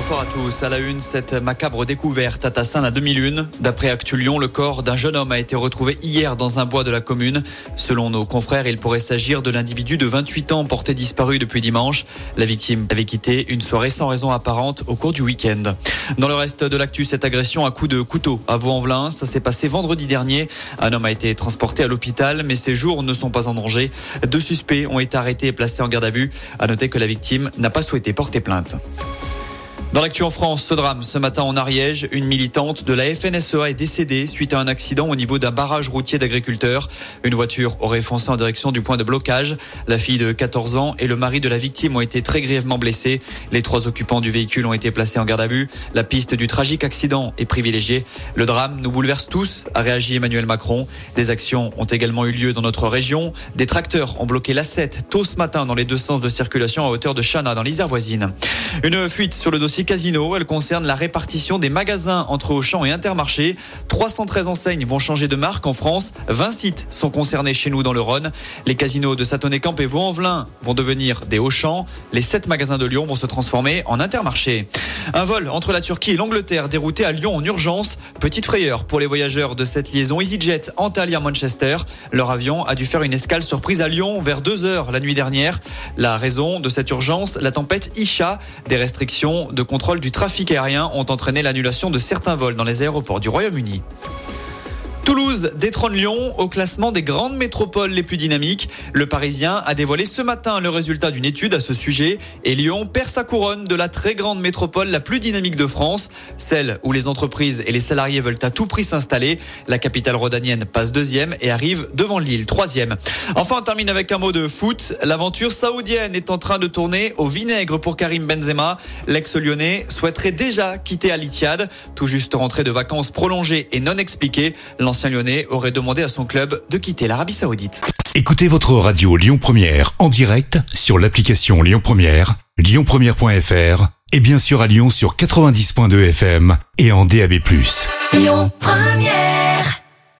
Bonsoir à tous. À la une, cette macabre découverte à Tassin à 2001. D'après Actu Lyon, le corps d'un jeune homme a été retrouvé hier dans un bois de la commune. Selon nos confrères, il pourrait s'agir de l'individu de 28 ans porté disparu depuis dimanche. La victime avait quitté une soirée sans raison apparente au cours du week-end. Dans le reste de l'actu, cette agression à coup de couteau à Vaux-en-Velin, ça s'est passé vendredi dernier. Un homme a été transporté à l'hôpital, mais ses jours ne sont pas en danger. Deux suspects ont été arrêtés et placés en garde à vue. À noter que la victime n'a pas souhaité porter plainte. Dans l'actu en France, ce drame ce matin en Ariège, une militante de la FNSEA est décédée suite à un accident au niveau d'un barrage routier d'agriculteurs. Une voiture aurait foncé en direction du point de blocage. La fille de 14 ans et le mari de la victime ont été très grièvement blessés. Les trois occupants du véhicule ont été placés en garde à vue. La piste du tragique accident est privilégiée. Le drame nous bouleverse tous, a réagi Emmanuel Macron. Des actions ont également eu lieu dans notre région. Des tracteurs ont bloqué l'A7 tôt ce matin dans les deux sens de circulation à hauteur de Chana dans l'Isère voisine. Une fuite sur le dossier Casino. Elle concerne la répartition des magasins entre Auchan et Intermarché. 313 enseignes vont changer de marque en France. 20 sites sont concernés chez nous dans le Rhône. Les casinos de Satonnet-Camp et Vaux-en-Velin vont devenir des Auchan. Les 7 magasins de Lyon vont se transformer en Intermarché. Un vol entre la Turquie et l'Angleterre dérouté à Lyon en urgence. Petite frayeur pour les voyageurs de cette liaison EasyJet Antalya-Manchester. Leur avion a dû faire une escale surprise à Lyon vers 2 heures la nuit dernière. La raison de cette urgence, la tempête Isha. Des restrictions de contrôle du trafic aérien ont entraîné l'annulation de certains vols dans les aéroports du Royaume-Uni. Toulouse détrône Lyon au classement des grandes métropoles les plus dynamiques. Le Parisien a dévoilé ce matin le résultat d'une étude à ce sujet et Lyon perd sa couronne de la très grande métropole la plus dynamique de France, celle où les entreprises et les salariés veulent à tout prix s'installer. La capitale rhodanienne passe deuxième et arrive devant Lille troisième. Enfin, on termine avec un mot de foot. L'aventure saoudienne est en train de tourner au vinaigre pour Karim Benzema. L'ex-lyonnais souhaiterait déjà quitter Al Ittihad, tout juste rentré de vacances prolongées et non expliquées. L'ancien lyonnais aurait demandé à son club de quitter l'Arabie Saoudite. Écoutez votre radio Lyon Première en direct sur l'application Lyon Première, lyonpremière.fr et bien sûr à Lyon sur 90.2 FM et en DAB+. Lyon Première